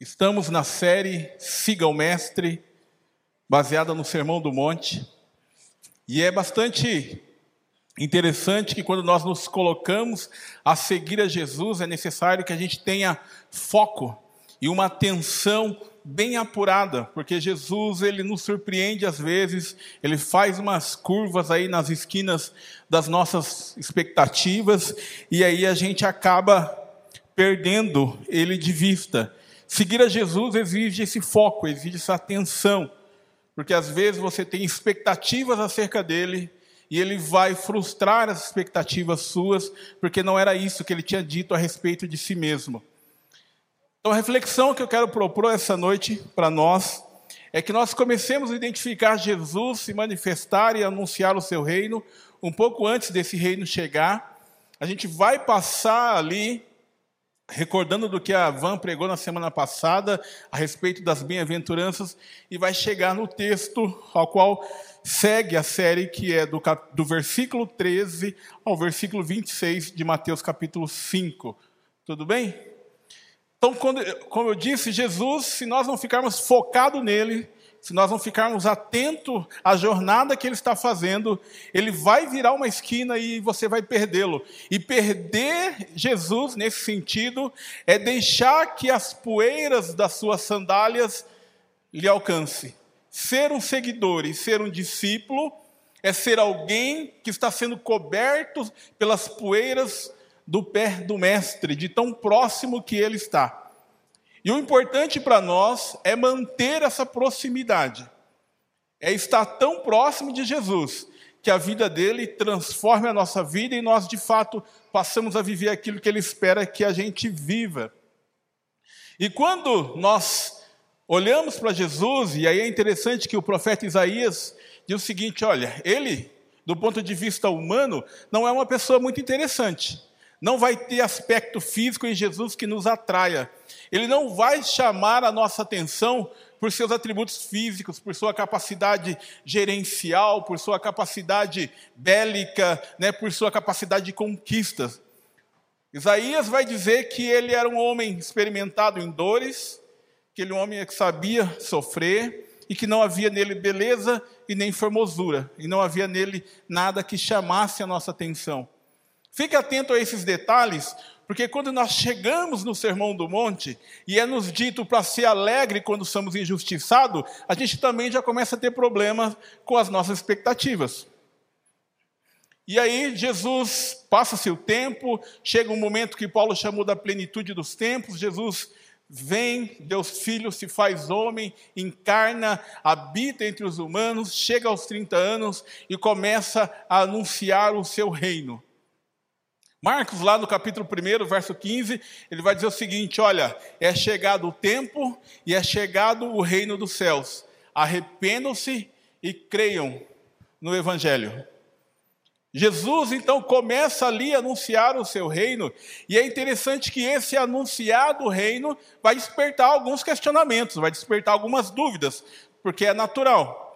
Estamos na série Siga o Mestre, baseada no Sermão do Monte. E é bastante interessante que quando nós nos colocamos a seguir a Jesus, é necessário que a gente tenha foco e uma atenção bem apurada, porque Jesus ele nos surpreende às vezes, ele faz umas curvas aí nas esquinas das nossas expectativas e aí a gente acaba perdendo ele de vista. Seguir a Jesus exige esse foco, exige essa atenção, porque às vezes você tem expectativas acerca dele e ele vai frustrar as expectativas suas, porque não era isso que ele tinha dito a respeito de si mesmo. Então, a reflexão que eu quero propor essa noite para nós é que nós comecemos a identificar Jesus, se manifestar e anunciar o seu reino um pouco antes desse reino chegar. A gente vai passar ali recordando do que a Van pregou na semana passada a respeito das bem-aventuranças e vai chegar no texto ao qual segue a série que é do, do versículo 13 ao versículo 26 de Mateus capítulo 5. Tudo bem? Então, quando, como eu disse, Jesus, se nós não ficarmos focados nele, se nós não ficarmos atentos à jornada que ele está fazendo, ele vai virar uma esquina e você vai perdê-lo. E perder Jesus nesse sentido é deixar que as poeiras das suas sandálias lhe alcance. Ser um seguidor e ser um discípulo é ser alguém que está sendo coberto pelas poeiras do pé do mestre, de tão próximo que ele está. E o importante para nós é manter essa proximidade, é estar tão próximo de Jesus, que a vida dele transforme a nossa vida e nós, de fato, passamos a viver aquilo que ele espera que a gente viva. E quando nós olhamos para Jesus, e aí é interessante que o profeta Isaías diz o seguinte: olha, ele, do ponto de vista humano, não é uma pessoa muito interessante. Não vai ter aspecto físico em Jesus que nos atraia. Ele não vai chamar a nossa atenção por seus atributos físicos, por sua capacidade gerencial, por sua capacidade bélica, né, por sua capacidade de conquistas. Isaías vai dizer que ele era um homem experimentado em dores, que ele era um homem que sabia sofrer e que não havia nele beleza e nem formosura, e não havia nele nada que chamasse a nossa atenção. Fique atento a esses detalhes, porque quando nós chegamos no Sermão do Monte e é nos dito para ser alegre quando somos injustiçados, a gente também já começa a ter problemas com as nossas expectativas. E aí Jesus passa-se o tempo, chega um momento que Paulo chamou da plenitude dos tempos, Jesus vem, Deus Filho se faz homem, encarna, habita entre os humanos, chega aos 30 anos e começa a anunciar o seu reino. Marcos, lá no capítulo 1, verso 15, ele vai dizer o seguinte: Olha, é chegado o tempo e é chegado o reino dos céus. Arrependam-se e creiam no Evangelho. Jesus então começa ali a anunciar o seu reino, e é interessante que esse anunciado reino vai despertar alguns questionamentos, vai despertar algumas dúvidas, porque é natural.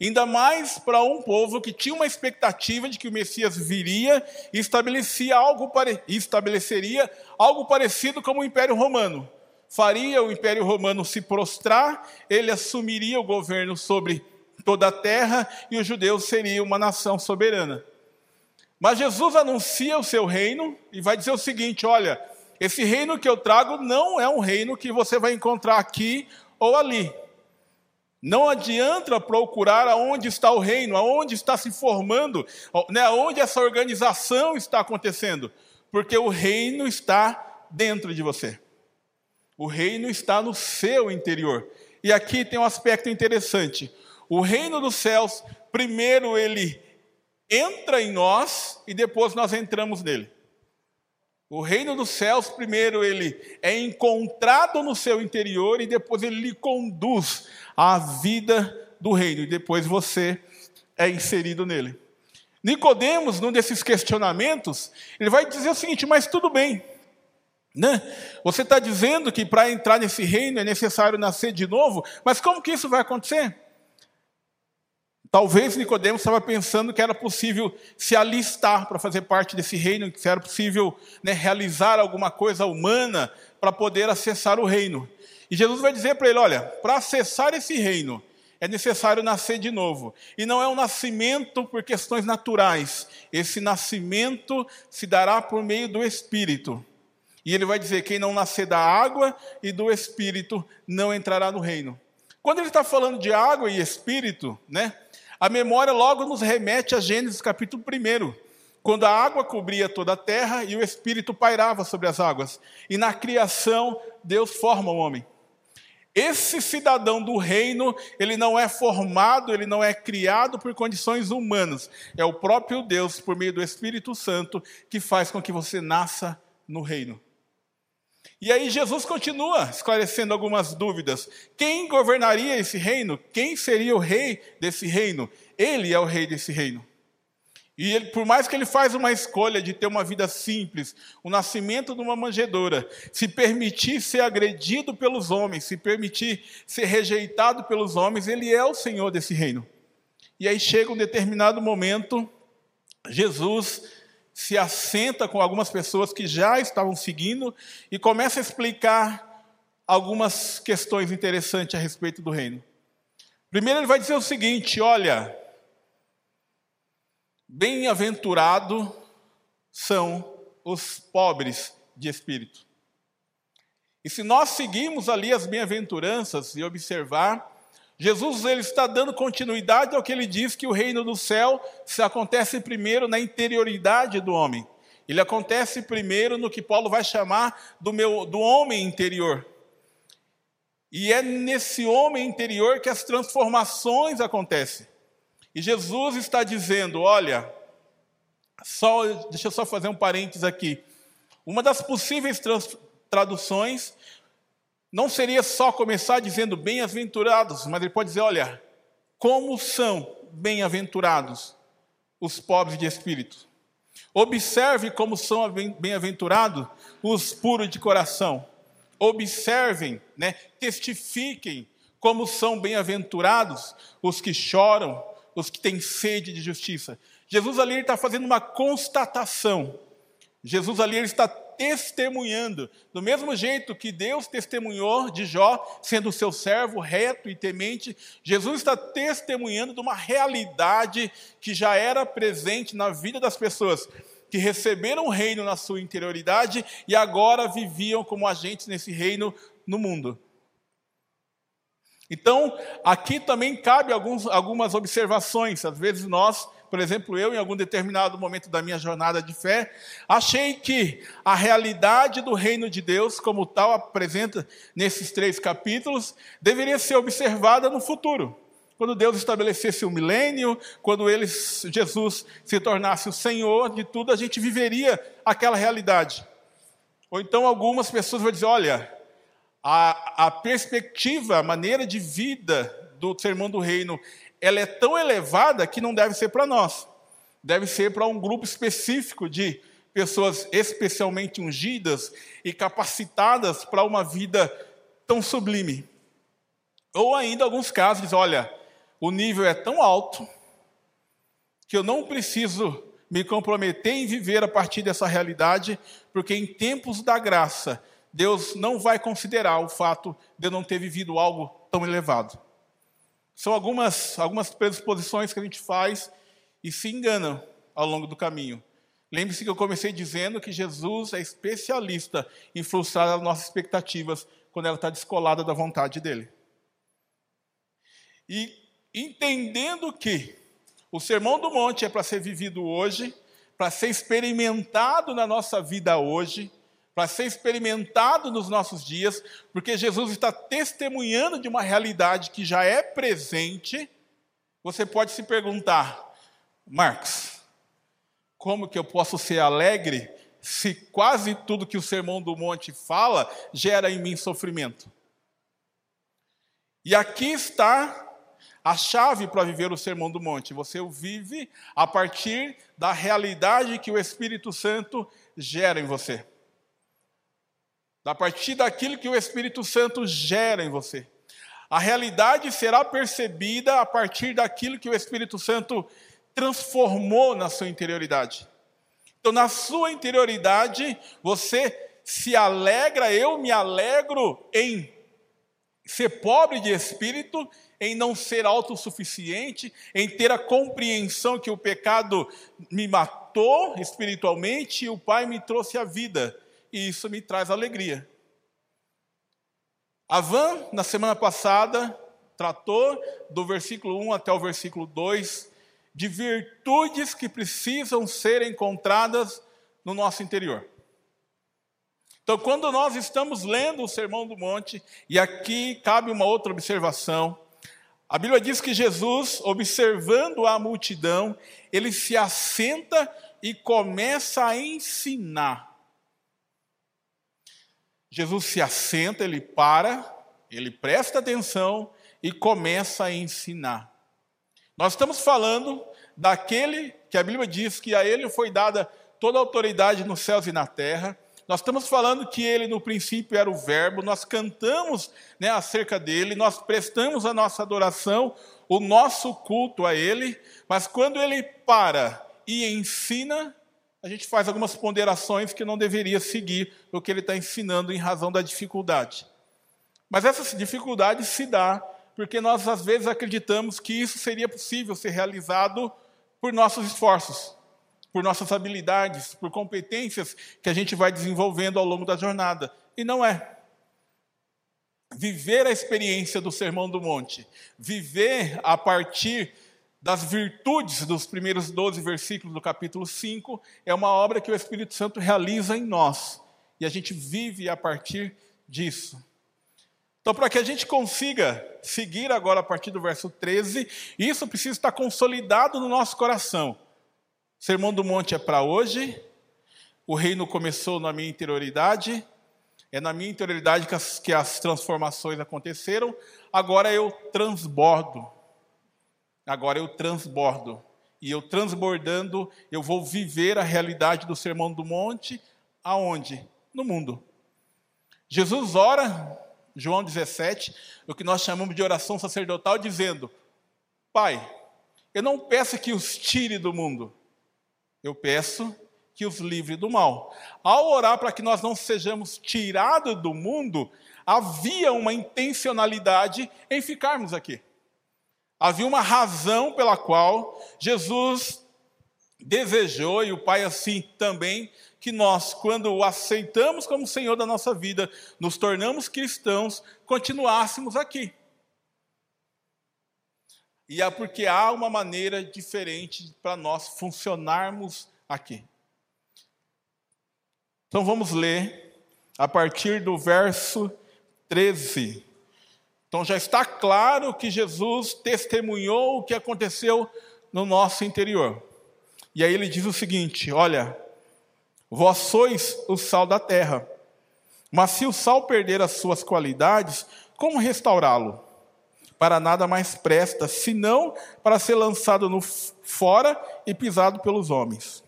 Ainda mais para um povo que tinha uma expectativa de que o Messias viria e estabelecia algo pare... estabeleceria algo parecido como o Império Romano. Faria o Império Romano se prostrar, ele assumiria o governo sobre toda a terra e os judeus seriam uma nação soberana. Mas Jesus anuncia o seu reino e vai dizer o seguinte: olha, esse reino que eu trago não é um reino que você vai encontrar aqui ou ali. Não adianta procurar aonde está o reino, aonde está se formando, né, aonde essa organização está acontecendo, porque o reino está dentro de você. O reino está no seu interior. E aqui tem um aspecto interessante. O reino dos céus, primeiro ele entra em nós e depois nós entramos nele. O reino dos céus, primeiro, ele é encontrado no seu interior e depois ele lhe conduz à vida do reino, e depois você é inserido nele. Nicodemos, num desses questionamentos, ele vai dizer o seguinte: mas tudo bem, né? Você está dizendo que para entrar nesse reino é necessário nascer de novo, mas como que isso vai acontecer? Talvez Nicodemos estava pensando que era possível se alistar para fazer parte desse reino, que era possível né, realizar alguma coisa humana para poder acessar o reino. E Jesus vai dizer para ele: olha, para acessar esse reino, é necessário nascer de novo. E não é um nascimento por questões naturais. Esse nascimento se dará por meio do Espírito. E ele vai dizer: quem não nascer da água e do Espírito não entrará no reino. Quando ele está falando de água e Espírito, né, a memória logo nos remete a Gênesis capítulo 1, quando a água cobria toda a terra e o Espírito pairava sobre as águas. E na criação, Deus forma o homem. Esse cidadão do reino, ele não é formado, ele não é criado por condições humanas. É o próprio Deus, por meio do Espírito Santo, que faz com que você nasça no reino. E aí Jesus continua esclarecendo algumas dúvidas. Quem governaria esse reino? Quem seria o rei desse reino? Ele é o rei desse reino. E ele, por mais que ele faz uma escolha de ter uma vida simples, o nascimento de uma manjedoura, se permitir ser agredido pelos homens, se permitir ser rejeitado pelos homens, ele é o Senhor desse reino. E aí chega um determinado momento, Jesus se assenta com algumas pessoas que já estavam seguindo e começa a explicar algumas questões interessantes a respeito do reino. Primeiro ele vai dizer o seguinte: olha, Bem-aventurado são os pobres de espírito. E se nós seguirmos ali as bem-aventuranças e observar, Jesus ele está dando continuidade ao que ele diz que o reino do céu se acontece primeiro na interioridade do homem. Ele acontece primeiro no que Paulo vai chamar do, meu, do homem interior. E é nesse homem interior que as transformações acontecem. E Jesus está dizendo: olha, só, deixa eu só fazer um parênteses aqui. Uma das possíveis traduções não seria só começar dizendo bem-aventurados, mas ele pode dizer: olha, como são bem-aventurados os pobres de espírito. Observe como são bem-aventurados os puros de coração. Observem, né, testifiquem como são bem-aventurados os que choram, os que têm sede de justiça. Jesus ali está fazendo uma constatação. Jesus ali está testemunhando, do mesmo jeito que Deus testemunhou de Jó, sendo seu servo reto e temente, Jesus está testemunhando de uma realidade que já era presente na vida das pessoas, que receberam o reino na sua interioridade e agora viviam como agentes nesse reino no mundo. Então, aqui também cabe alguns, algumas observações. Às vezes nós, por exemplo, eu, em algum determinado momento da minha jornada de fé, achei que a realidade do reino de Deus, como tal apresenta nesses três capítulos, deveria ser observada no futuro. Quando Deus estabelecesse o milênio, quando ele, Jesus se tornasse o Senhor de tudo, a gente viveria aquela realidade. Ou então algumas pessoas vão dizer: olha, a, a perspectiva, a maneira de vida do sermão do reino, ela é tão elevada que não deve ser para nós. Deve ser para um grupo específico de pessoas especialmente ungidas e capacitadas para uma vida tão sublime. Ou ainda, alguns casos, olha, o nível é tão alto que eu não preciso me comprometer em viver a partir dessa realidade, porque em tempos da graça Deus não vai considerar o fato de eu não ter vivido algo tão elevado. São algumas, algumas predisposições que a gente faz e se engana ao longo do caminho. Lembre-se que eu comecei dizendo que Jesus é especialista em frustrar as nossas expectativas quando ela está descolada da vontade dele. E entendendo que o Sermão do Monte é para ser vivido hoje, para ser experimentado na nossa vida hoje, para ser experimentado nos nossos dias, porque Jesus está testemunhando de uma realidade que já é presente. Você pode se perguntar, Marcos, como que eu posso ser alegre se quase tudo que o Sermão do Monte fala gera em mim sofrimento? E aqui está a chave para viver o Sermão do Monte. Você o vive a partir da realidade que o Espírito Santo gera em você a partir daquilo que o Espírito Santo gera em você. A realidade será percebida a partir daquilo que o Espírito Santo transformou na sua interioridade. Então, na sua interioridade, você se alegra, eu me alegro em ser pobre de espírito, em não ser autossuficiente, em ter a compreensão que o pecado me matou espiritualmente e o Pai me trouxe a vida, e isso me traz alegria. A Van, na semana passada, tratou do versículo 1 até o versículo 2 de virtudes que precisam ser encontradas no nosso interior. Então, quando nós estamos lendo o Sermão do Monte, e aqui cabe uma outra observação, a Bíblia diz que Jesus, observando a multidão, ele se assenta e começa a ensinar. Jesus se assenta, ele para, ele presta atenção e começa a ensinar. Nós estamos falando daquele que a Bíblia diz que a ele foi dada toda a autoridade nos céus e na terra, nós estamos falando que ele no princípio era o Verbo, nós cantamos né, acerca dele, nós prestamos a nossa adoração, o nosso culto a ele, mas quando ele para e ensina, a gente faz algumas ponderações que não deveria seguir o que ele está ensinando em razão da dificuldade. Mas essa dificuldade se dá porque nós às vezes acreditamos que isso seria possível ser realizado por nossos esforços por nossas habilidades, por competências que a gente vai desenvolvendo ao longo da jornada. E não é. Viver a experiência do Sermão do Monte, viver a partir das virtudes dos primeiros 12 versículos do capítulo 5, é uma obra que o Espírito Santo realiza em nós. E a gente vive a partir disso. Então, para que a gente consiga seguir agora a partir do verso 13, isso precisa estar consolidado no nosso coração. Sermão do Monte é para hoje. O reino começou na minha interioridade. É na minha interioridade que as, que as transformações aconteceram. Agora eu transbordo. Agora eu transbordo. E eu transbordando, eu vou viver a realidade do Sermão do Monte. Aonde? No mundo. Jesus ora, João 17, o que nós chamamos de oração sacerdotal, dizendo: Pai, eu não peço que os tire do mundo, eu peço que os livre do mal. Ao orar para que nós não sejamos tirados do mundo, havia uma intencionalidade em ficarmos aqui. Havia uma razão pela qual Jesus desejou, e o Pai assim também, que nós, quando o aceitamos como Senhor da nossa vida, nos tornamos cristãos, continuássemos aqui. E é porque há uma maneira diferente para nós funcionarmos aqui. Então vamos ler a partir do verso 13. Então já está claro que Jesus testemunhou o que aconteceu no nosso interior. E aí ele diz o seguinte: Olha, vós sois o sal da terra, mas se o sal perder as suas qualidades, como restaurá-lo? para nada mais presta, senão para ser lançado no fora e pisado pelos homens.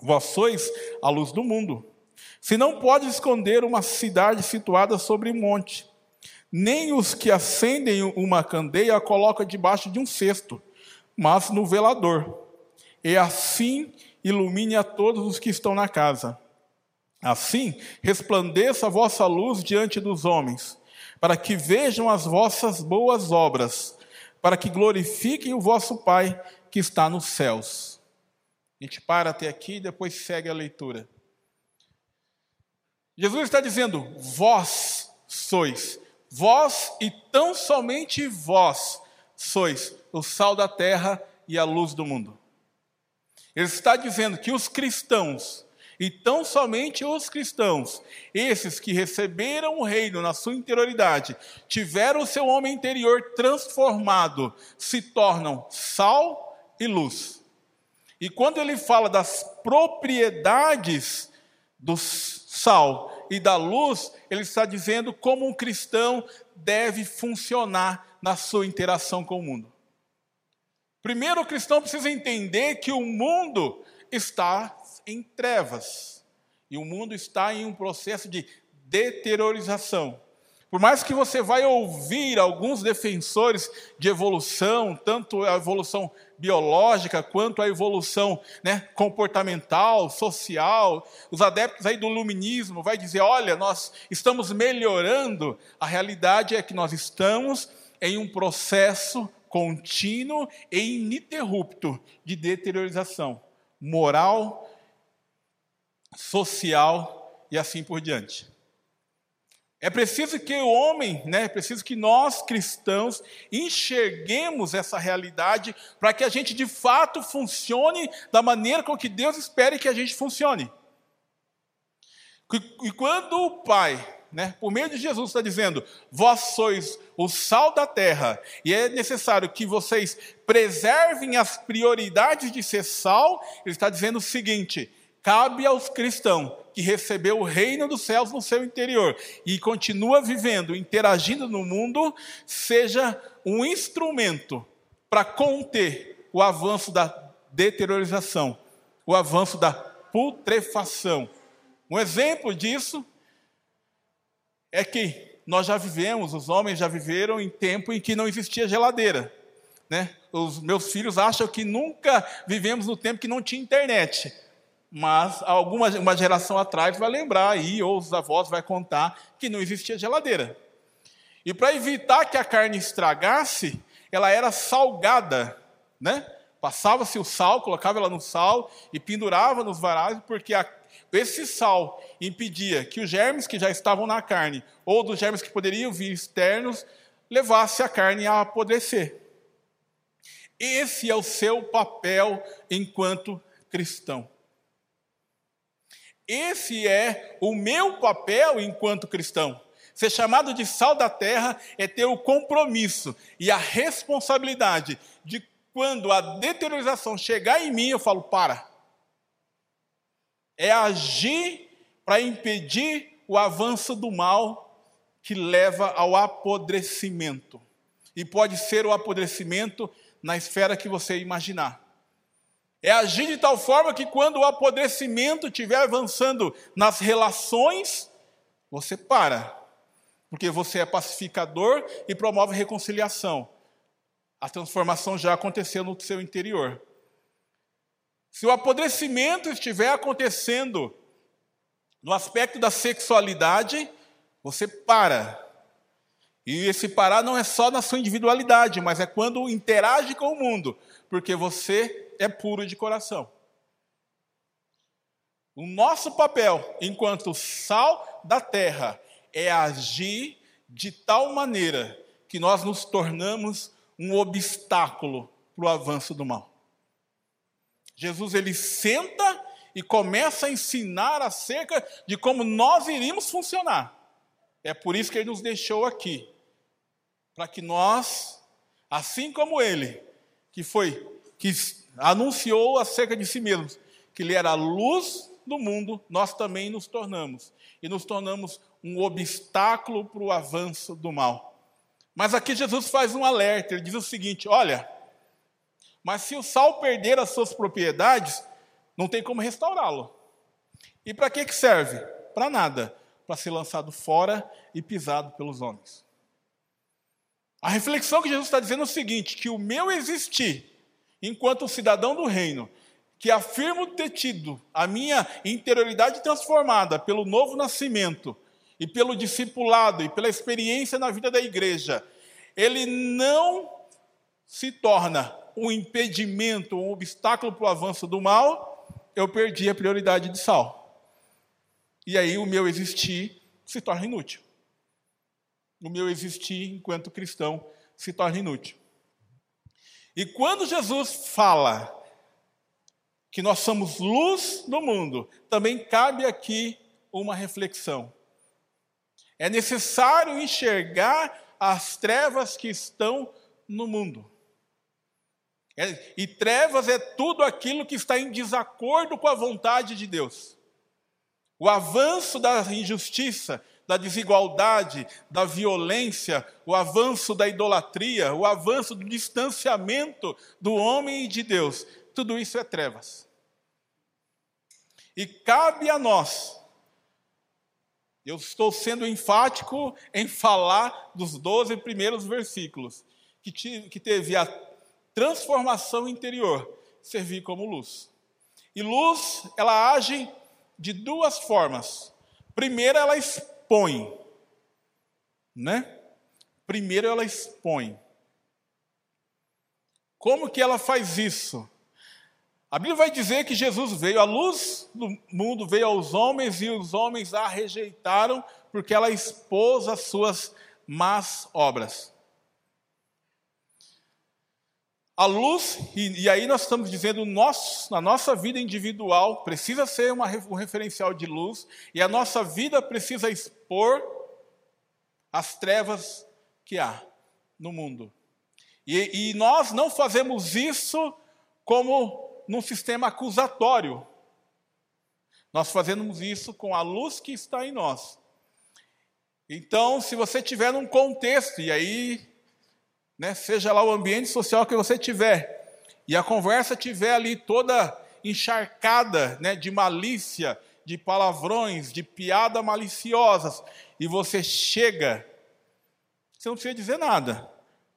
Vós sois a luz do mundo. Se não pode esconder uma cidade situada sobre um monte, nem os que acendem uma candeia a colocam debaixo de um cesto, mas no velador. E assim ilumine a todos os que estão na casa. Assim resplandeça a vossa luz diante dos homens, para que vejam as vossas boas obras, para que glorifiquem o vosso Pai que está nos céus. A gente para até aqui e depois segue a leitura. Jesus está dizendo: Vós sois, vós e tão somente vós sois o sal da terra e a luz do mundo. Ele está dizendo que os cristãos e tão somente os cristãos, esses que receberam o reino na sua interioridade, tiveram o seu homem interior transformado, se tornam sal e luz. E quando ele fala das propriedades do sal e da luz, ele está dizendo como um cristão deve funcionar na sua interação com o mundo. Primeiro, o cristão precisa entender que o mundo está em trevas. E o mundo está em um processo de deteriorização. Por mais que você vai ouvir alguns defensores de evolução, tanto a evolução biológica quanto à evolução né, comportamental, social. Os adeptos aí do luminismo vai dizer, olha, nós estamos melhorando. A realidade é que nós estamos em um processo contínuo e ininterrupto de deteriorização moral, social e assim por diante. É preciso que o homem, né, é preciso que nós cristãos enxerguemos essa realidade para que a gente de fato funcione da maneira com que Deus espera que a gente funcione. E quando o Pai, né, por meio de Jesus, está dizendo: Vós sois o sal da terra, e é necessário que vocês preservem as prioridades de ser sal, ele está dizendo o seguinte: cabe aos cristãos que recebeu o reino dos céus no seu interior e continua vivendo, interagindo no mundo, seja um instrumento para conter o avanço da deteriorização, o avanço da putrefação. Um exemplo disso é que nós já vivemos, os homens já viveram em tempo em que não existia geladeira. Né? Os meus filhos acham que nunca vivemos no tempo que não tinha internet mas alguma uma geração atrás vai lembrar aí, ou os avós vai contar que não existia geladeira. E para evitar que a carne estragasse, ela era salgada, né? Passava-se o sal, colocava ela no sal e pendurava nos varais, porque a, esse sal impedia que os germes que já estavam na carne, ou dos germes que poderiam vir externos, levasse a carne a apodrecer. Esse é o seu papel enquanto cristão. Esse é o meu papel enquanto cristão. Ser chamado de sal da terra é ter o compromisso e a responsabilidade de quando a deteriorização chegar em mim, eu falo: para. É agir para impedir o avanço do mal que leva ao apodrecimento. E pode ser o apodrecimento na esfera que você imaginar. É agir de tal forma que quando o apodrecimento estiver avançando nas relações, você para. Porque você é pacificador e promove reconciliação. A transformação já aconteceu no seu interior. Se o apodrecimento estiver acontecendo no aspecto da sexualidade, você para. E esse parar não é só na sua individualidade, mas é quando interage com o mundo, porque você é puro de coração. O nosso papel, enquanto sal da terra, é agir de tal maneira que nós nos tornamos um obstáculo para o avanço do mal. Jesus ele senta e começa a ensinar acerca de como nós iríamos funcionar. É por isso que ele nos deixou aqui, para que nós, assim como ele, que foi que anunciou acerca de si mesmo, que ele era a luz do mundo, nós também nos tornamos. E nos tornamos um obstáculo para o avanço do mal. Mas aqui Jesus faz um alerta, ele diz o seguinte: olha, mas se o sal perder as suas propriedades, não tem como restaurá-lo. E para que, que serve? Para nada, para ser lançado fora e pisado pelos homens. A reflexão que Jesus está dizendo é o seguinte: que o meu existir enquanto cidadão do reino, que afirmo ter tido a minha interioridade transformada pelo novo nascimento e pelo discipulado e pela experiência na vida da igreja, ele não se torna um impedimento, um obstáculo para o avanço do mal, eu perdi a prioridade de sal. E aí o meu existir se torna inútil. O meu existir enquanto cristão se torna inútil. E quando Jesus fala que nós somos luz do mundo, também cabe aqui uma reflexão. É necessário enxergar as trevas que estão no mundo. É, e trevas é tudo aquilo que está em desacordo com a vontade de Deus. O avanço da injustiça, da desigualdade, da violência, o avanço da idolatria, o avanço do distanciamento do homem e de Deus. Tudo isso é trevas. E cabe a nós, eu estou sendo enfático em falar dos 12 primeiros versículos, que, teve a transformação interior, servir como luz. E luz, ela age de duas formas. Primeiro, ela expõe, né? Primeiro, ela expõe. Como que ela faz isso? A Bíblia vai dizer que Jesus veio, a luz do mundo veio aos homens e os homens a rejeitaram porque ela expôs as suas más obras. A luz, e, e aí nós estamos dizendo, nós, na nossa vida individual, precisa ser uma, um referencial de luz, e a nossa vida precisa expor as trevas que há no mundo. E, e nós não fazemos isso como num sistema acusatório. Nós fazemos isso com a luz que está em nós. Então, se você tiver num contexto, e aí né, seja lá o ambiente social que você tiver, e a conversa tiver ali toda encharcada né, de malícia, de palavrões, de piadas maliciosas, e você chega, você não precisa dizer nada.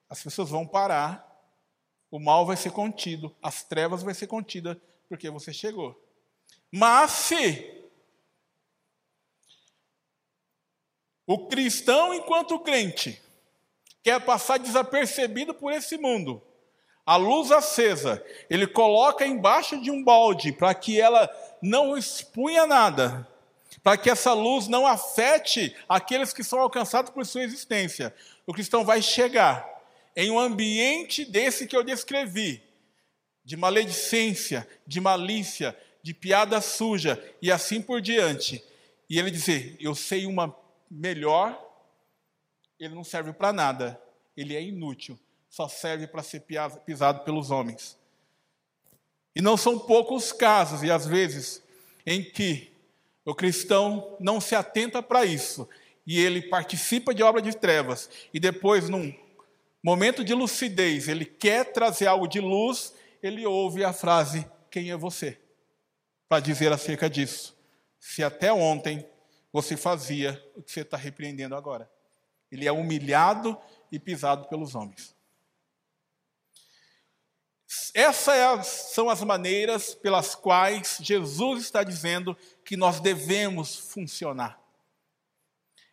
As pessoas vão parar, o mal vai ser contido, as trevas vai ser contida, porque você chegou. Mas se o cristão, enquanto crente, quer passar desapercebido por esse mundo. A luz acesa, ele coloca embaixo de um balde para que ela não expunha nada, para que essa luz não afete aqueles que são alcançados por sua existência. O cristão vai chegar em um ambiente desse que eu descrevi, de maledicência, de malícia, de piada suja e assim por diante. E ele dizer: Eu sei uma melhor ele não serve para nada, ele é inútil, só serve para ser pisado pelos homens. E não são poucos casos, e às vezes, em que o cristão não se atenta para isso, e ele participa de obra de trevas, e depois, num momento de lucidez, ele quer trazer algo de luz, ele ouve a frase: Quem é você? Para dizer acerca disso. Se até ontem você fazia o que você está repreendendo agora. Ele é humilhado e pisado pelos homens. Essas são as maneiras pelas quais Jesus está dizendo que nós devemos funcionar.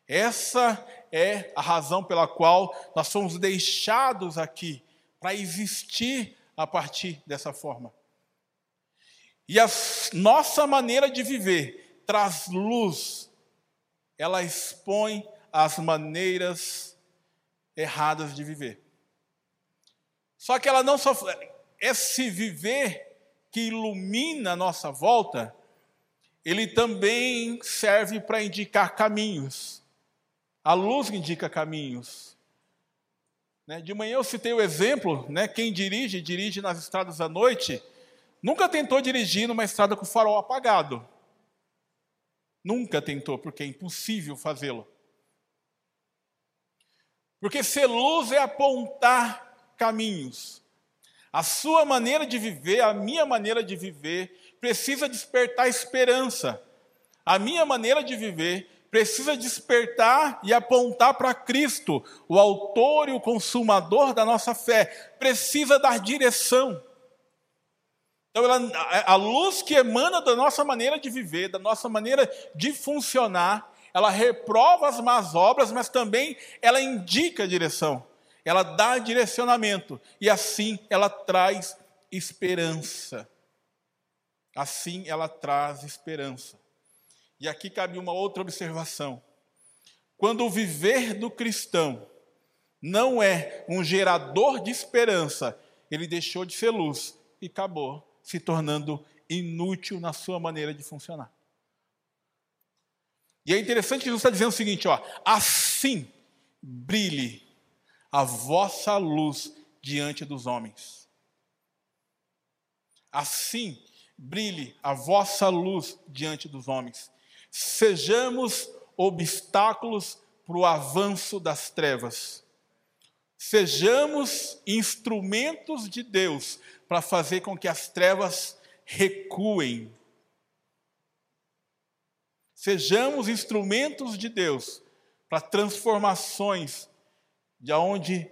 Essa é a razão pela qual nós somos deixados aqui para existir a partir dessa forma. E a nossa maneira de viver traz luz, ela expõe as maneiras erradas de viver. Só que ela não só esse viver que ilumina a nossa volta, ele também serve para indicar caminhos. A luz indica caminhos. Né? De manhã eu citei o exemplo, né? quem dirige, dirige nas estradas à noite, nunca tentou dirigir numa estrada com o farol apagado. Nunca tentou, porque é impossível fazê-lo. Porque ser luz é apontar caminhos. A sua maneira de viver, a minha maneira de viver, precisa despertar esperança. A minha maneira de viver precisa despertar e apontar para Cristo, o autor e o consumador da nossa fé. Precisa dar direção. Então, ela, a luz que emana da nossa maneira de viver, da nossa maneira de funcionar, ela reprova as más obras, mas também ela indica a direção, ela dá direcionamento, e assim ela traz esperança. Assim ela traz esperança. E aqui cabe uma outra observação. Quando o viver do cristão não é um gerador de esperança, ele deixou de ser luz e acabou se tornando inútil na sua maneira de funcionar. E é interessante que Jesus está dizendo o seguinte: ó, assim brilhe a vossa luz diante dos homens. Assim brilhe a vossa luz diante dos homens. Sejamos obstáculos para o avanço das trevas. Sejamos instrumentos de Deus para fazer com que as trevas recuem Sejamos instrumentos de Deus para transformações de onde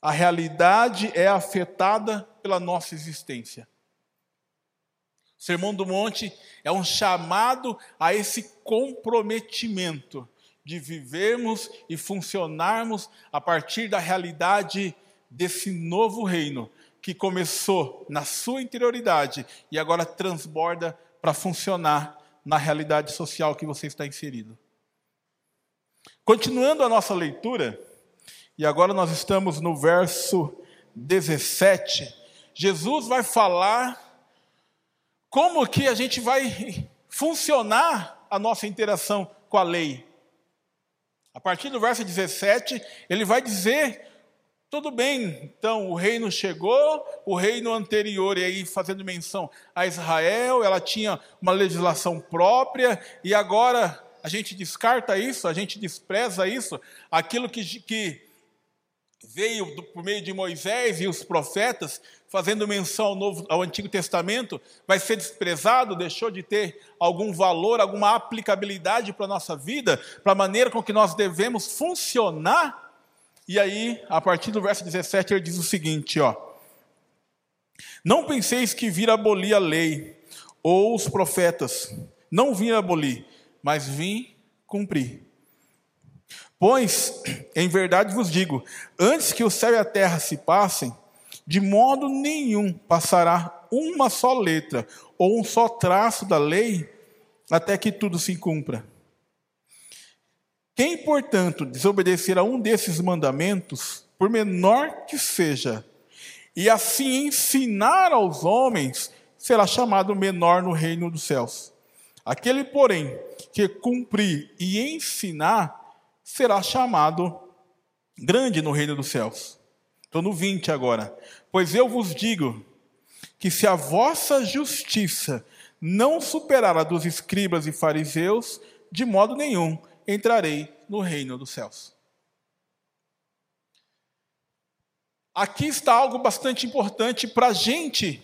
a realidade é afetada pela nossa existência. O Sermão do Monte é um chamado a esse comprometimento de vivermos e funcionarmos a partir da realidade desse novo reino que começou na sua interioridade e agora transborda para funcionar na realidade social que você está inserido. Continuando a nossa leitura, e agora nós estamos no verso 17, Jesus vai falar como que a gente vai funcionar a nossa interação com a lei. A partir do verso 17, ele vai dizer: tudo bem, então o reino chegou, o reino anterior, e aí fazendo menção a Israel, ela tinha uma legislação própria, e agora a gente descarta isso, a gente despreza isso, aquilo que, que veio do, por meio de Moisés e os profetas, fazendo menção ao, Novo, ao Antigo Testamento, vai ser desprezado, deixou de ter algum valor, alguma aplicabilidade para a nossa vida, para a maneira com que nós devemos funcionar. E aí, a partir do verso 17, ele diz o seguinte: ó, Não penseis que vir abolir a lei ou os profetas, não vim abolir, mas vim cumprir. Pois, em verdade vos digo: antes que o céu e a terra se passem, de modo nenhum passará uma só letra ou um só traço da lei até que tudo se cumpra. Quem, portanto, desobedecer a um desses mandamentos, por menor que seja, e assim ensinar aos homens, será chamado menor no reino dos céus. Aquele, porém, que cumprir e ensinar, será chamado grande no reino dos céus. Estou no 20 agora. Pois eu vos digo que se a vossa justiça não superar a dos escribas e fariseus, de modo nenhum entrarei no reino dos céus. Aqui está algo bastante importante para a gente,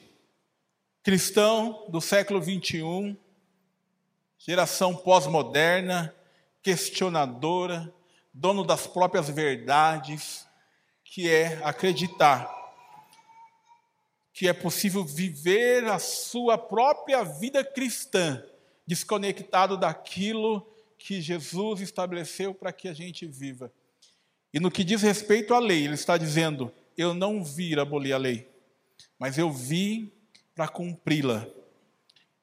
cristão do século 21, geração pós-moderna, questionadora, dono das próprias verdades, que é acreditar que é possível viver a sua própria vida cristã desconectado daquilo que Jesus estabeleceu para que a gente viva. E no que diz respeito à lei, ele está dizendo: Eu não vi abolir a lei, mas eu vi para cumpri-la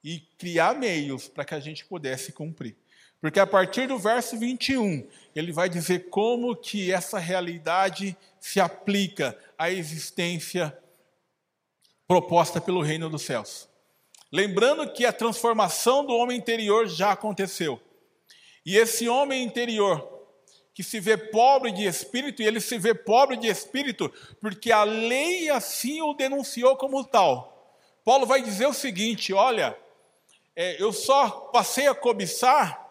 e criar meios para que a gente pudesse cumprir. Porque a partir do verso 21, ele vai dizer como que essa realidade se aplica à existência proposta pelo reino dos céus. Lembrando que a transformação do homem interior já aconteceu. E esse homem interior, que se vê pobre de espírito, e ele se vê pobre de espírito porque a lei assim o denunciou como tal. Paulo vai dizer o seguinte: olha, é, eu só passei a cobiçar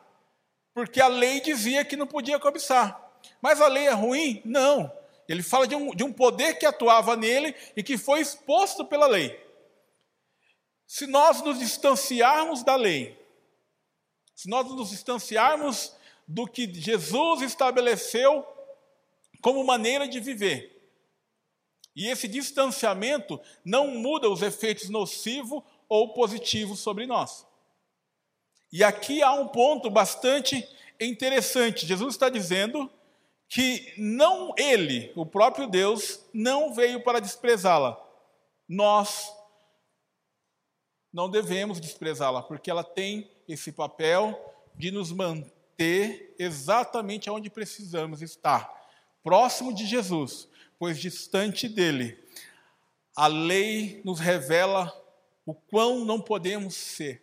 porque a lei dizia que não podia cobiçar. Mas a lei é ruim? Não. Ele fala de um, de um poder que atuava nele e que foi exposto pela lei. Se nós nos distanciarmos da lei, se nós nos distanciarmos do que Jesus estabeleceu como maneira de viver, e esse distanciamento não muda os efeitos nocivos ou positivos sobre nós. E aqui há um ponto bastante interessante. Jesus está dizendo que não ele, o próprio Deus, não veio para desprezá-la. Nós não devemos desprezá-la, porque ela tem esse papel de nos manter exatamente onde precisamos estar, próximo de Jesus, pois distante dele. A lei nos revela o quão não podemos ser.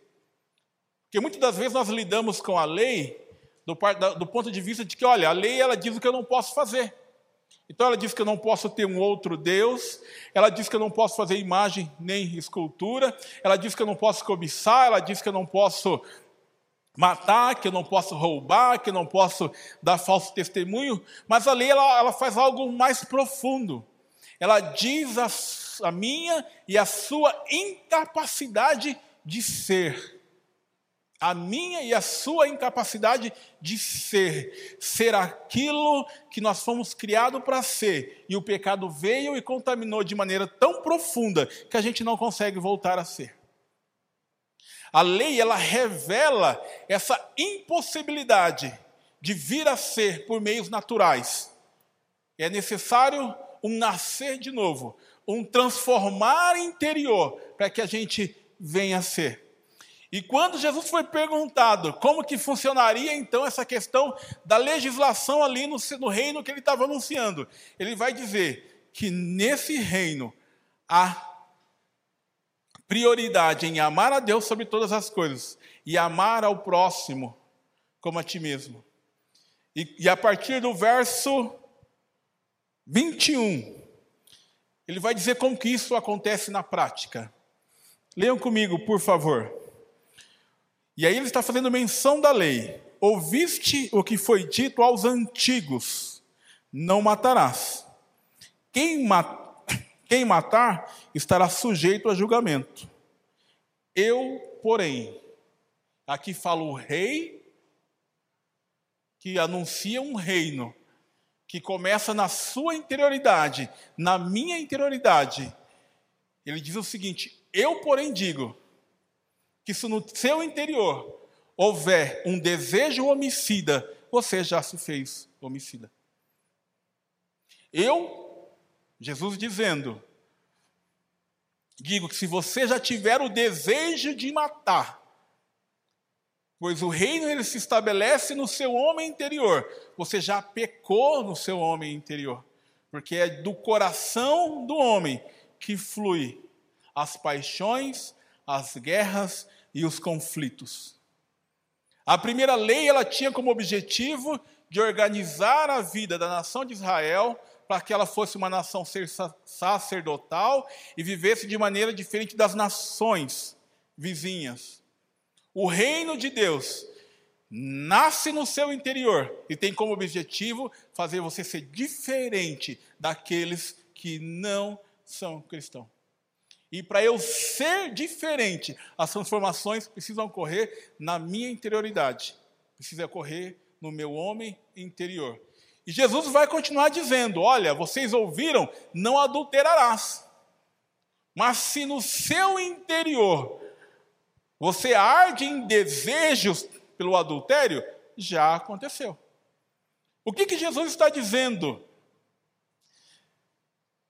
Porque muitas das vezes nós lidamos com a lei do, do, ponto de vista de que, olha, a lei ela diz o que eu não posso fazer. Então ela diz que eu não posso ter um outro Deus, ela diz que eu não posso fazer imagem nem escultura, ela diz que eu não posso cobiçar, ela diz que eu não posso matar, que eu não posso roubar, que eu não posso dar falso testemunho, mas a lei ela, ela faz algo mais profundo. Ela diz a, a minha e a sua incapacidade de ser. A minha e a sua incapacidade de ser, ser aquilo que nós fomos criados para ser. E o pecado veio e contaminou de maneira tão profunda que a gente não consegue voltar a ser. A lei, ela revela essa impossibilidade de vir a ser por meios naturais. É necessário um nascer de novo, um transformar interior para que a gente venha a ser. E quando Jesus foi perguntado como que funcionaria então essa questão da legislação ali no, no reino que ele estava anunciando, ele vai dizer que nesse reino há prioridade em amar a Deus sobre todas as coisas e amar ao próximo como a ti mesmo. E, e a partir do verso 21, ele vai dizer como que isso acontece na prática. Leiam comigo, por favor. E aí ele está fazendo menção da lei. Ouviste o que foi dito aos antigos: não matarás. Quem, ma quem matar estará sujeito a julgamento. Eu, porém, aqui falo o rei que anuncia um reino que começa na sua interioridade, na minha interioridade. Ele diz o seguinte: Eu, porém, digo que se no seu interior houver um desejo homicida, você já se fez homicida. Eu, Jesus dizendo, digo que se você já tiver o desejo de matar, Pois o reino ele se estabelece no seu homem interior. Você já pecou no seu homem interior. Porque é do coração do homem que flui as paixões, as guerras e os conflitos. A primeira lei ela tinha como objetivo de organizar a vida da nação de Israel para que ela fosse uma nação sacerdotal e vivesse de maneira diferente das nações vizinhas. O reino de Deus nasce no seu interior e tem como objetivo fazer você ser diferente daqueles que não são cristãos. E para eu ser diferente, as transformações precisam ocorrer na minha interioridade, precisa ocorrer no meu homem interior. E Jesus vai continuar dizendo: Olha, vocês ouviram, não adulterarás. Mas se no seu interior você arde em desejos pelo adultério? Já aconteceu. O que, que Jesus está dizendo?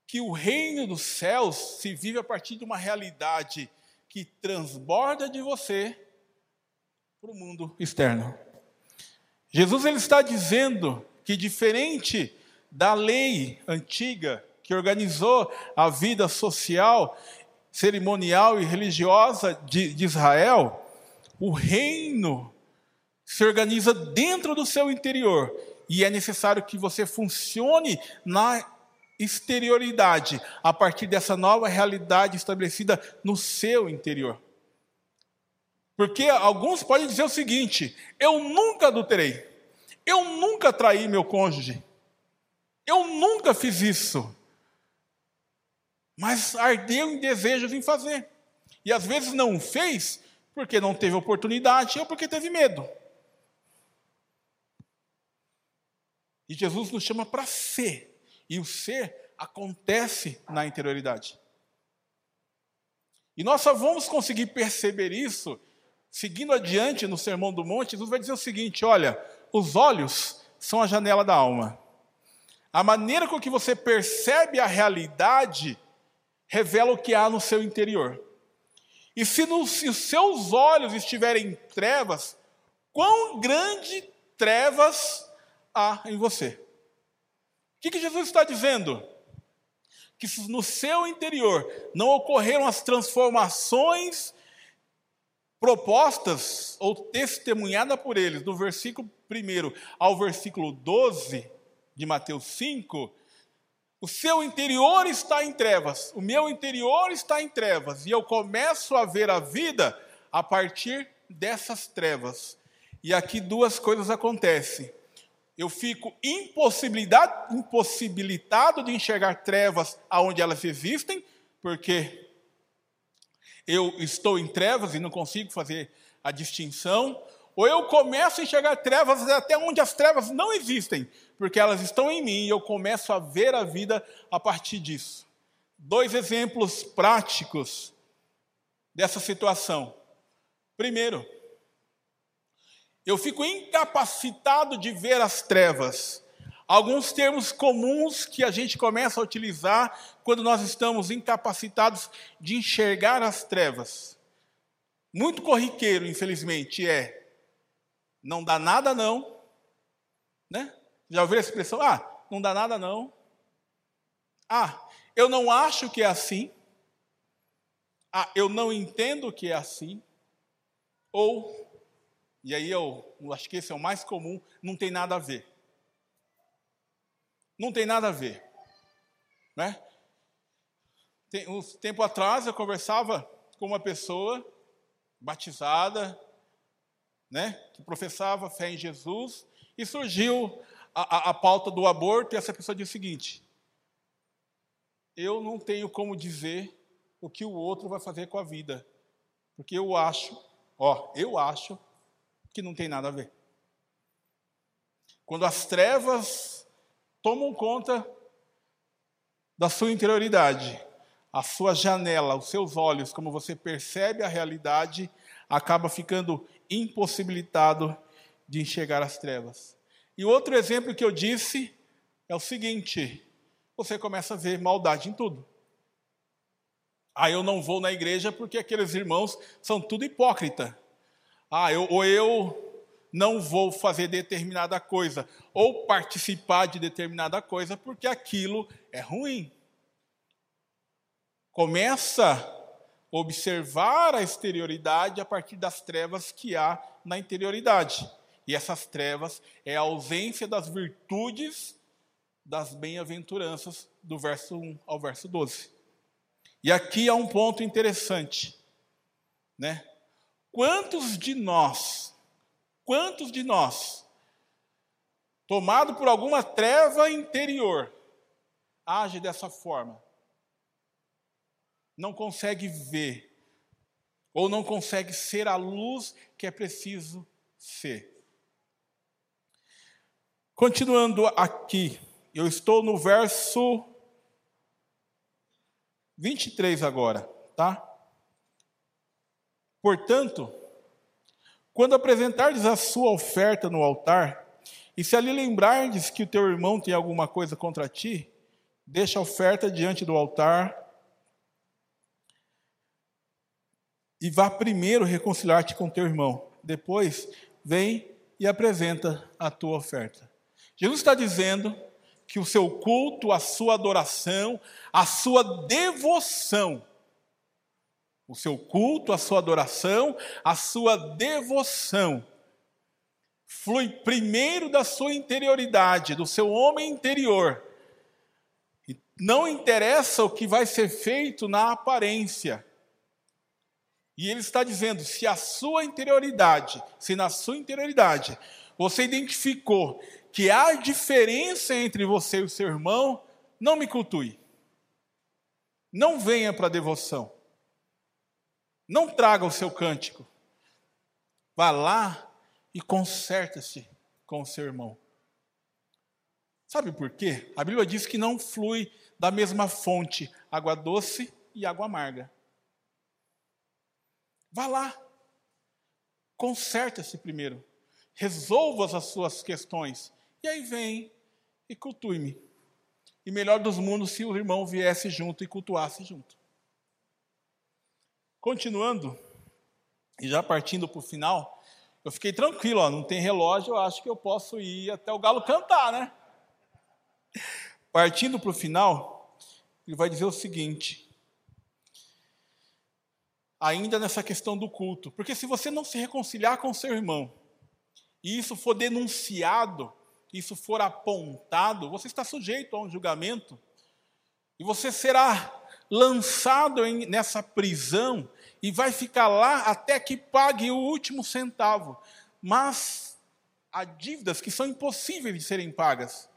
Que o reino dos céus se vive a partir de uma realidade que transborda de você para o mundo externo. Jesus ele está dizendo que, diferente da lei antiga que organizou a vida social cerimonial e religiosa de, de Israel, o reino se organiza dentro do seu interior e é necessário que você funcione na exterioridade a partir dessa nova realidade estabelecida no seu interior. Porque alguns podem dizer o seguinte: eu nunca adulterei, eu nunca traí meu cônjuge, eu nunca fiz isso mas ardeu em desejos em fazer. E às vezes não fez porque não teve oportunidade ou porque teve medo. E Jesus nos chama para ser. E o ser acontece na interioridade. E nós só vamos conseguir perceber isso seguindo adiante no Sermão do Monte. Jesus vai dizer o seguinte: olha, os olhos são a janela da alma. A maneira com que você percebe a realidade revela o que há no seu interior. E se, no, se os seus olhos estiverem em trevas, quão grande trevas há em você? Que, que Jesus está dizendo? Que no seu interior não ocorreram as transformações propostas ou testemunhadas por eles, do versículo 1 ao versículo 12 de Mateus 5, o seu interior está em trevas, o meu interior está em trevas, e eu começo a ver a vida a partir dessas trevas. E aqui duas coisas acontecem. Eu fico impossibilitado de enxergar trevas aonde elas existem, porque eu estou em trevas e não consigo fazer a distinção, ou eu começo a enxergar trevas até onde as trevas não existem, porque elas estão em mim e eu começo a ver a vida a partir disso. Dois exemplos práticos dessa situação. Primeiro, eu fico incapacitado de ver as trevas. Alguns termos comuns que a gente começa a utilizar quando nós estamos incapacitados de enxergar as trevas. Muito corriqueiro, infelizmente, é não dá nada não, né? Já ouviu a expressão? Ah, não dá nada não. Ah, eu não acho que é assim. Ah, eu não entendo que é assim. Ou, e aí eu acho que esse é o mais comum, não tem nada a ver. Não tem nada a ver. Né? Tem, um tempo atrás eu conversava com uma pessoa batizada, né, que professava fé em Jesus, e surgiu a, a, a pauta do aborto, e essa pessoa disse o seguinte: Eu não tenho como dizer o que o outro vai fazer com a vida, porque eu acho, ó, eu acho que não tem nada a ver. Quando as trevas tomam conta da sua interioridade, a sua janela, os seus olhos, como você percebe a realidade, acaba ficando impossibilitado de enxergar as trevas. E outro exemplo que eu disse é o seguinte: você começa a ver maldade em tudo. Ah, eu não vou na igreja porque aqueles irmãos são tudo hipócrita. Ah, eu, ou eu não vou fazer determinada coisa, ou participar de determinada coisa porque aquilo é ruim. Começa a observar a exterioridade a partir das trevas que há na interioridade. E essas trevas é a ausência das virtudes das bem-aventuranças, do verso 1 ao verso 12. E aqui há um ponto interessante, né? Quantos de nós, quantos de nós, tomado por alguma treva interior, age dessa forma? Não consegue ver, ou não consegue ser a luz que é preciso ser. Continuando aqui, eu estou no verso 23 agora, tá? Portanto, quando apresentardes a sua oferta no altar, e se ali lembrardes que o teu irmão tem alguma coisa contra ti, deixa a oferta diante do altar e vá primeiro reconciliar-te com teu irmão. Depois, vem e apresenta a tua oferta. Jesus está dizendo que o seu culto, a sua adoração, a sua devoção, o seu culto, a sua adoração, a sua devoção, flui primeiro da sua interioridade, do seu homem interior. E não interessa o que vai ser feito na aparência. E ele está dizendo: se a sua interioridade, se na sua interioridade você identificou que há diferença entre você e o seu irmão, não me cultue. Não venha para a devoção. Não traga o seu cântico. Vá lá e conserta-se com o seu irmão. Sabe por quê? A Bíblia diz que não flui da mesma fonte água doce e água amarga. Vá lá. Conserta-se primeiro. Resolva as suas questões. E aí vem e cultue-me. E melhor dos mundos se o irmão viesse junto e cultuasse junto. Continuando, e já partindo para o final, eu fiquei tranquilo, ó, não tem relógio, eu acho que eu posso ir até o galo cantar, né? Partindo para o final, ele vai dizer o seguinte: ainda nessa questão do culto, porque se você não se reconciliar com seu irmão, e isso for denunciado isso for apontado, você está sujeito a um julgamento e você será lançado em, nessa prisão e vai ficar lá até que pague o último centavo. Mas há dívidas que são impossíveis de serem pagas.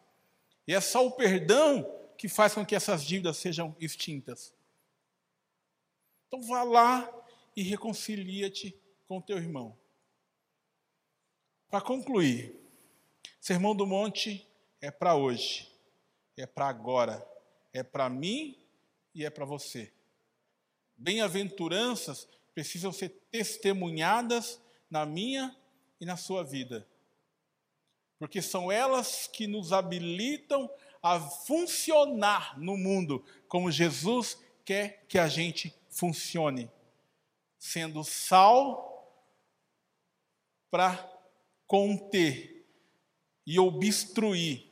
E é só o perdão que faz com que essas dívidas sejam extintas. Então vá lá e reconcilia-te com o teu irmão. Para concluir, Sermão do Monte é para hoje, é para agora, é para mim e é para você. Bem-aventuranças precisam ser testemunhadas na minha e na sua vida, porque são elas que nos habilitam a funcionar no mundo como Jesus quer que a gente funcione, sendo sal para conter e obstruir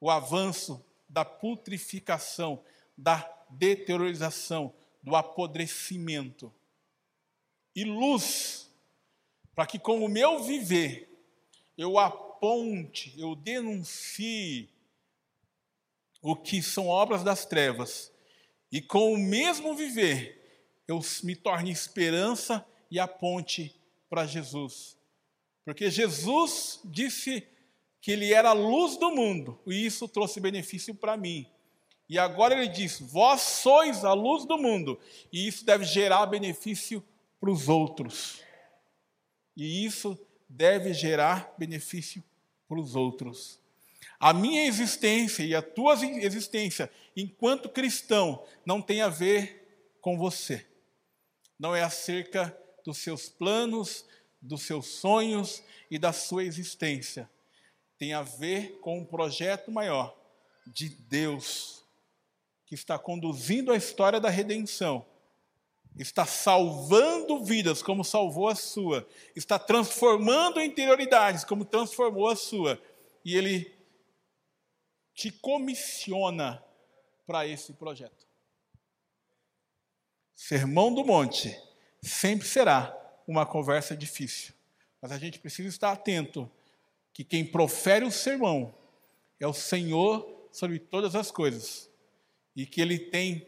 o avanço da putrificação, da deteriorização, do apodrecimento. E luz, para que com o meu viver eu aponte, eu denuncie o que são obras das trevas, e com o mesmo viver eu me torne esperança e aponte para Jesus. Porque Jesus disse que ele era a luz do mundo, e isso trouxe benefício para mim. E agora ele diz: Vós sois a luz do mundo, e isso deve gerar benefício para os outros. E isso deve gerar benefício para os outros. A minha existência e a tua existência enquanto cristão não tem a ver com você. Não é acerca dos seus planos, dos seus sonhos e da sua existência tem a ver com um projeto maior de Deus, que está conduzindo a história da redenção, está salvando vidas como salvou a sua, está transformando interioridades como transformou a sua, e Ele te comissiona para esse projeto. Sermão do Monte sempre será uma conversa difícil, mas a gente precisa estar atento que quem profere o sermão é o Senhor sobre todas as coisas e que Ele tem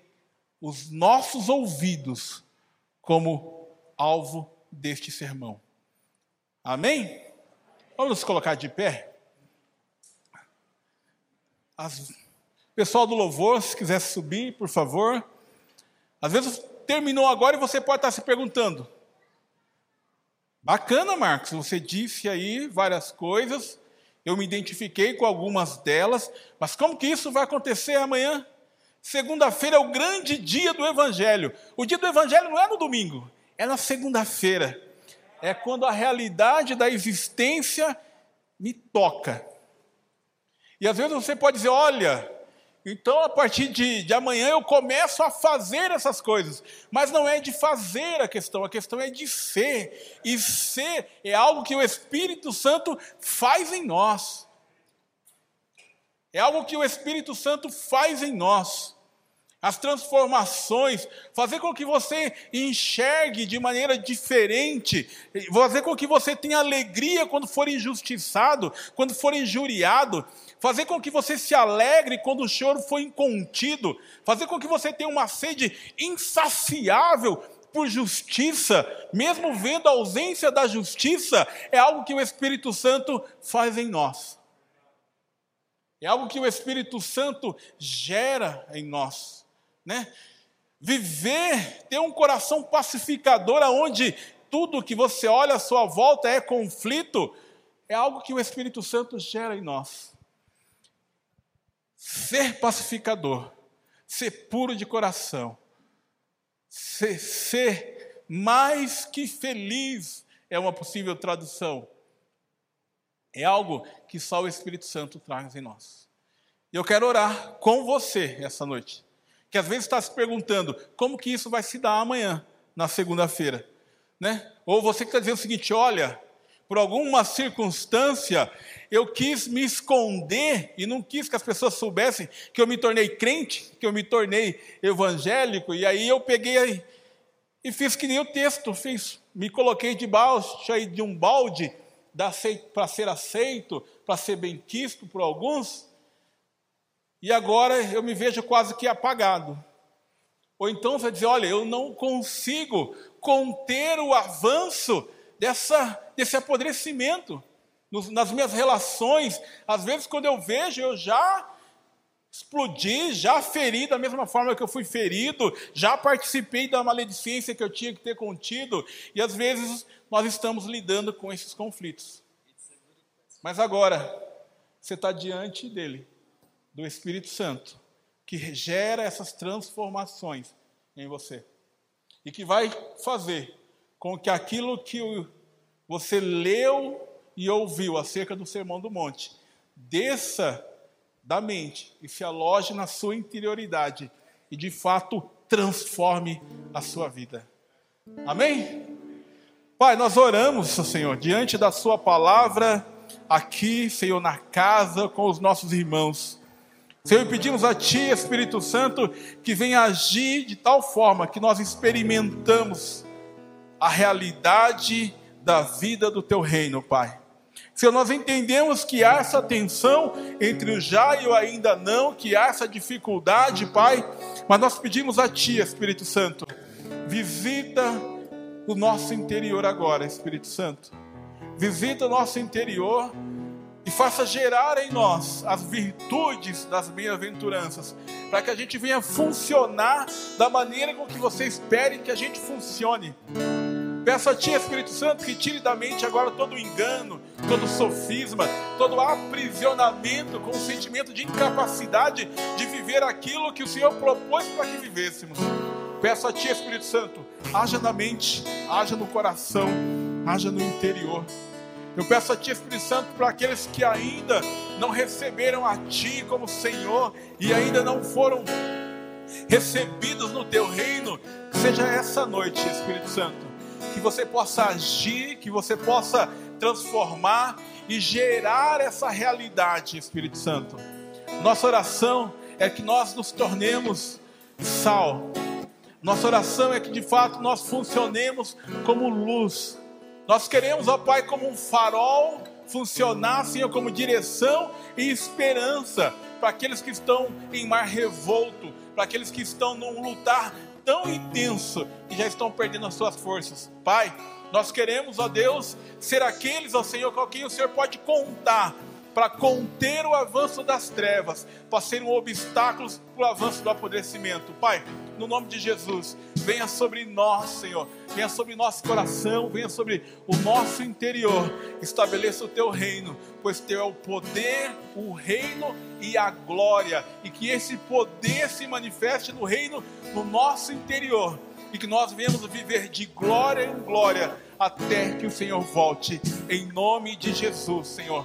os nossos ouvidos como alvo deste sermão. Amém? Vamos nos colocar de pé? As... Pessoal do louvor, se quiser subir, por favor. Às vezes terminou agora e você pode estar se perguntando: Bacana, Marcos, você disse aí várias coisas, eu me identifiquei com algumas delas, mas como que isso vai acontecer amanhã? Segunda-feira é o grande dia do Evangelho. O dia do Evangelho não é no domingo, é na segunda-feira. É quando a realidade da existência me toca. E às vezes você pode dizer: olha, então, a partir de, de amanhã eu começo a fazer essas coisas. Mas não é de fazer a questão, a questão é de ser. E ser é algo que o Espírito Santo faz em nós. É algo que o Espírito Santo faz em nós as transformações, fazer com que você enxergue de maneira diferente, fazer com que você tenha alegria quando for injustiçado, quando for injuriado, fazer com que você se alegre quando o choro for incontido, fazer com que você tenha uma sede insaciável por justiça, mesmo vendo a ausência da justiça, é algo que o Espírito Santo faz em nós. É algo que o Espírito Santo gera em nós né? Viver, ter um coração pacificador, aonde tudo que você olha à sua volta é conflito, é algo que o Espírito Santo gera em nós. Ser pacificador, ser puro de coração, ser, ser mais que feliz é uma possível tradução. É algo que só o Espírito Santo traz em nós. E eu quero orar com você essa noite que às vezes está se perguntando como que isso vai se dar amanhã, na segunda-feira. Né? Ou você que está dizendo o seguinte: olha, por alguma circunstância, eu quis me esconder e não quis que as pessoas soubessem que eu me tornei crente, que eu me tornei evangélico, e aí eu peguei e fiz que nem o texto fiz. Me coloquei debaixo de um balde para ser aceito, para ser bem quisto por alguns e agora eu me vejo quase que apagado. Ou então você dizer, olha, eu não consigo conter o avanço dessa, desse apodrecimento nas minhas relações. Às vezes, quando eu vejo, eu já explodir, já feri da mesma forma que eu fui ferido, já participei da maledicência que eu tinha que ter contido, e às vezes nós estamos lidando com esses conflitos. Mas agora, você está diante dele, do Espírito Santo, que gera essas transformações em você, e que vai fazer com que aquilo que você leu e ouviu acerca do Sermão do Monte desça da mente e se aloje na sua interioridade e de fato transforme a sua vida. Amém? Pai, nós oramos, Senhor, diante da Sua palavra, aqui, Senhor, na casa com os nossos irmãos. Senhor, pedimos a Ti, Espírito Santo, que venha agir de tal forma que nós experimentamos a realidade da vida do Teu reino, Pai. Se nós entendemos que há essa tensão entre o já e o ainda não, que há essa dificuldade, Pai, mas nós pedimos a Ti, Espírito Santo, visita o nosso interior agora, Espírito Santo. Visita o nosso interior faça gerar em nós as virtudes das bem-aventuranças, para que a gente venha funcionar da maneira com que você espere que a gente funcione. Peço a Ti, Espírito Santo, que tire da mente agora todo engano, todo sofisma, todo aprisionamento com o sentimento de incapacidade de viver aquilo que o Senhor propôs para que vivêssemos. Peço a Ti, Espírito Santo, haja na mente, haja no coração, haja no interior. Eu peço a Ti, Espírito Santo, para aqueles que ainda não receberam a Ti como Senhor e ainda não foram recebidos no Teu reino, que seja essa noite, Espírito Santo que você possa agir, que você possa transformar e gerar essa realidade, Espírito Santo. Nossa oração é que nós nos tornemos sal. Nossa oração é que de fato nós funcionemos como luz. Nós queremos, ó Pai, como um farol funcionar, Senhor, como direção e esperança para aqueles que estão em mar revolto, para aqueles que estão num lutar tão intenso que já estão perdendo as suas forças. Pai, nós queremos, ó Deus, ser aqueles, ó Senhor, com quem o Senhor pode contar para conter o avanço das trevas, para ser um obstáculo para o avanço do apodrecimento. Pai, no nome de Jesus, venha sobre nós, Senhor, venha sobre nosso coração, venha sobre o nosso interior, estabeleça o teu reino, pois teu é o poder, o reino e a glória, e que esse poder se manifeste no reino, no nosso interior, e que nós venhamos viver de glória em glória até que o Senhor volte, em nome de Jesus, Senhor